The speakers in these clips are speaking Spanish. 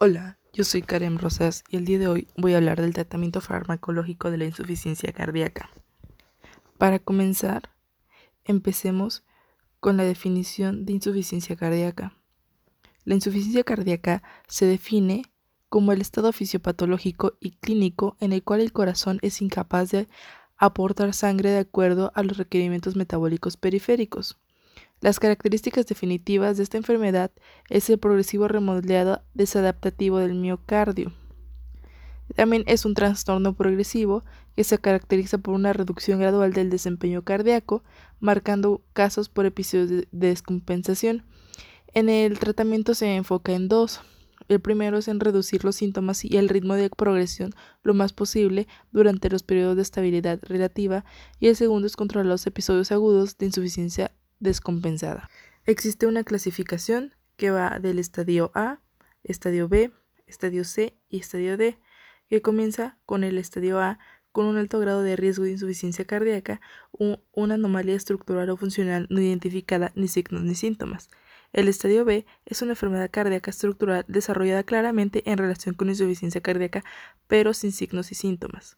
Hola, yo soy Karen Rosas y el día de hoy voy a hablar del tratamiento farmacológico de la insuficiencia cardíaca. Para comenzar, empecemos con la definición de insuficiencia cardíaca. La insuficiencia cardíaca se define como el estado fisiopatológico y clínico en el cual el corazón es incapaz de aportar sangre de acuerdo a los requerimientos metabólicos periféricos. Las características definitivas de esta enfermedad es el progresivo remodelado desadaptativo del miocardio. También es un trastorno progresivo que se caracteriza por una reducción gradual del desempeño cardíaco, marcando casos por episodios de descompensación. En el tratamiento se enfoca en dos. El primero es en reducir los síntomas y el ritmo de progresión lo más posible durante los periodos de estabilidad relativa y el segundo es controlar los episodios agudos de insuficiencia descompensada. Existe una clasificación que va del estadio A, estadio B, estadio C y estadio D, que comienza con el estadio A con un alto grado de riesgo de insuficiencia cardíaca, una anomalía estructural o funcional no identificada, ni signos ni síntomas. El estadio B es una enfermedad cardíaca estructural desarrollada claramente en relación con insuficiencia cardíaca, pero sin signos y síntomas.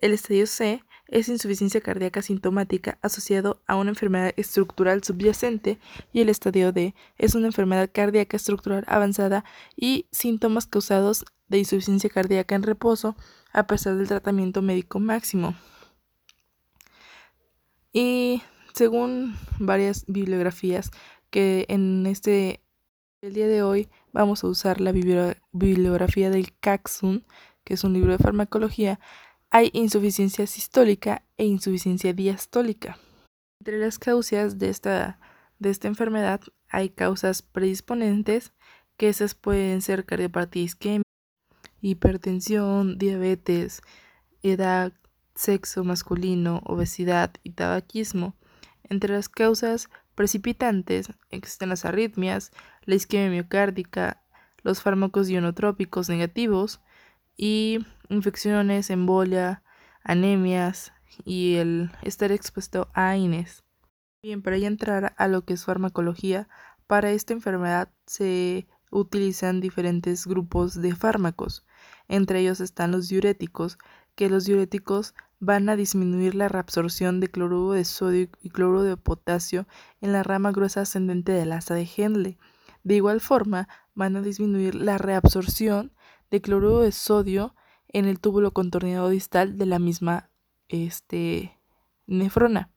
El estadio C es insuficiencia cardíaca sintomática asociado a una enfermedad estructural subyacente y el estadio D es una enfermedad cardíaca estructural avanzada y síntomas causados de insuficiencia cardíaca en reposo a pesar del tratamiento médico máximo. Y según varias bibliografías que en este el día de hoy vamos a usar la bibliografía del Caxun, que es un libro de farmacología, hay insuficiencia sistólica e insuficiencia diastólica. Entre las causas de esta, de esta enfermedad hay causas predisponentes, que esas pueden ser cardiopatía isquémica, hipertensión, diabetes, edad, sexo masculino, obesidad y tabaquismo. Entre las causas precipitantes existen las arritmias, la isquemia miocárdica, los fármacos ionotrópicos negativos y infecciones, embolia, anemias y el estar expuesto a AINES. Bien, para ya entrar a lo que es farmacología, para esta enfermedad se utilizan diferentes grupos de fármacos. Entre ellos están los diuréticos, que los diuréticos van a disminuir la reabsorción de cloruro de sodio y cloruro de potasio en la rama gruesa ascendente del asa de Henle. De igual forma, van a disminuir la reabsorción de cloruro de sodio en el túbulo contorneado distal de la misma este, nefrona.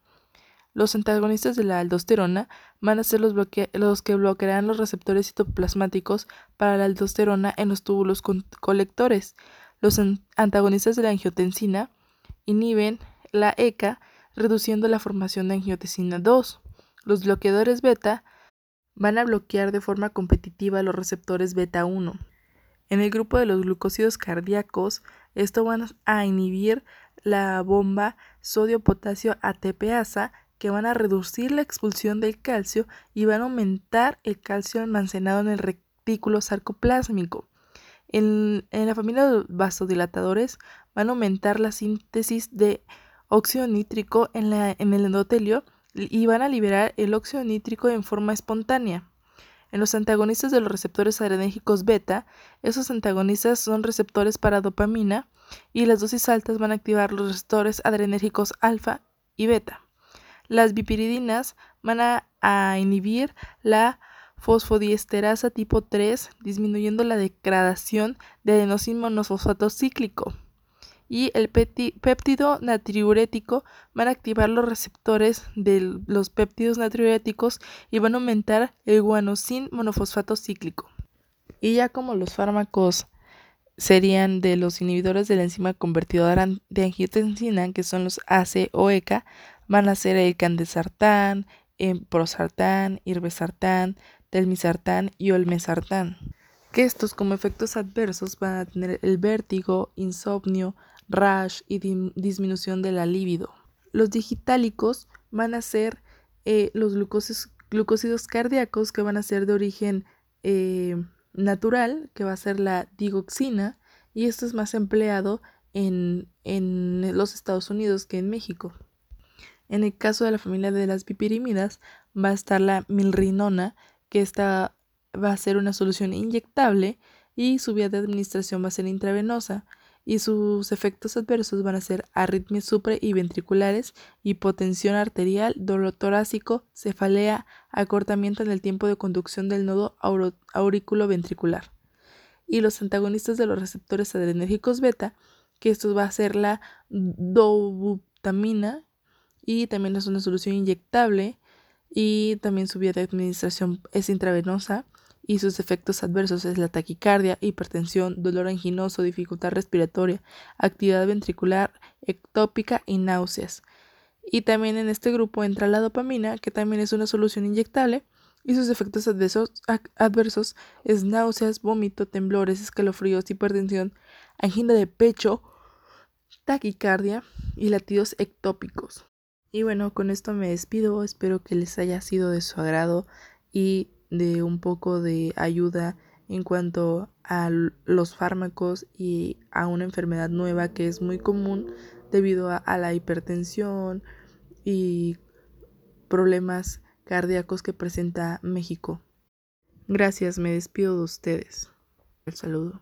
Los antagonistas de la aldosterona van a ser los, los, que bloquearán los receptores citoplasmáticos para la aldosterona en los túbulos colectores. Los antagonistas de la angiotensina inhiben la ECA, reduciendo la formación de angiotensina 2. Los bloqueadores beta van a bloquear de forma competitiva los receptores beta 1. En el grupo de los glucósidos cardíacos, esto van a inhibir la bomba sodio-potasio ATPasa que van a reducir la expulsión del calcio y van a aumentar el calcio almacenado en el retículo sarcoplásmico. En, la familia de vasodilatadores van a aumentar la síntesis de óxido nítrico en, en el endotelio y van a liberar el óxido nítrico en forma espontánea. En los antagonistas de los receptores adrenérgicos beta, esos antagonistas son receptores para dopamina y las dosis altas van a activar los receptores adrenérgicos alfa y beta. Las bipiridinas van a, inhibir la fosfodiesterasa tipo 3, disminuyendo la degradación de adenosín monofosfato cíclico y el péptido natriurético van a activar los receptores de los péptidos natriuréticos y van a aumentar el guanosin monofosfato cíclico. Y ya como los fármacos serían de los inhibidores de la enzima convertidora de angiotensina, que son los ACE o ECA, van a ser el candesartán, prosartán, irbesartán, telmisartán y olmesartán. Que estos como efectos adversos van a tener el vértigo, insomnio, rash y disminución de la libido. Los digitálicos van a ser eh, los glucósidos cardíacos que van a ser de origen eh, natural, que va a ser la digoxina, y esto es más empleado en, en, los Estados Unidos que en México. En el caso de la familia de las pipirimidas va a estar la milrinona, que esta va a ser una solución inyectable y su vía de administración va a ser intravenosa y sus efectos adversos van a ser arritmias supra y ventriculares, hipotensión arterial, dolor torácico, cefalea, acortamiento en el tiempo de conducción del nodo ventricular. Y los antagonistas de los receptores adrenérgicos beta, que esto va a ser la dobutamina y también es una solución inyectable y también su vía de administración es intravenosa y sus efectos adversos es la taquicardia, hipertensión, dolor anginoso, dificultad respiratoria, actividad ventricular, ectópica y náuseas. Y también en este grupo entra la dopamina, que también es una solución inyectable, y sus efectos adversos, adversos es náuseas, vómito, temblores, escalofríos, hipertensión, angina de pecho, taquicardia y latidos ectópicos. Y bueno, con esto me despido, espero que les haya sido de su agrado y de un poco de ayuda en cuanto a los fármacos y a una enfermedad nueva que es muy común debido a, la hipertensión y problemas cardíacos que presenta México. Gracias, me despido de ustedes. El saludo.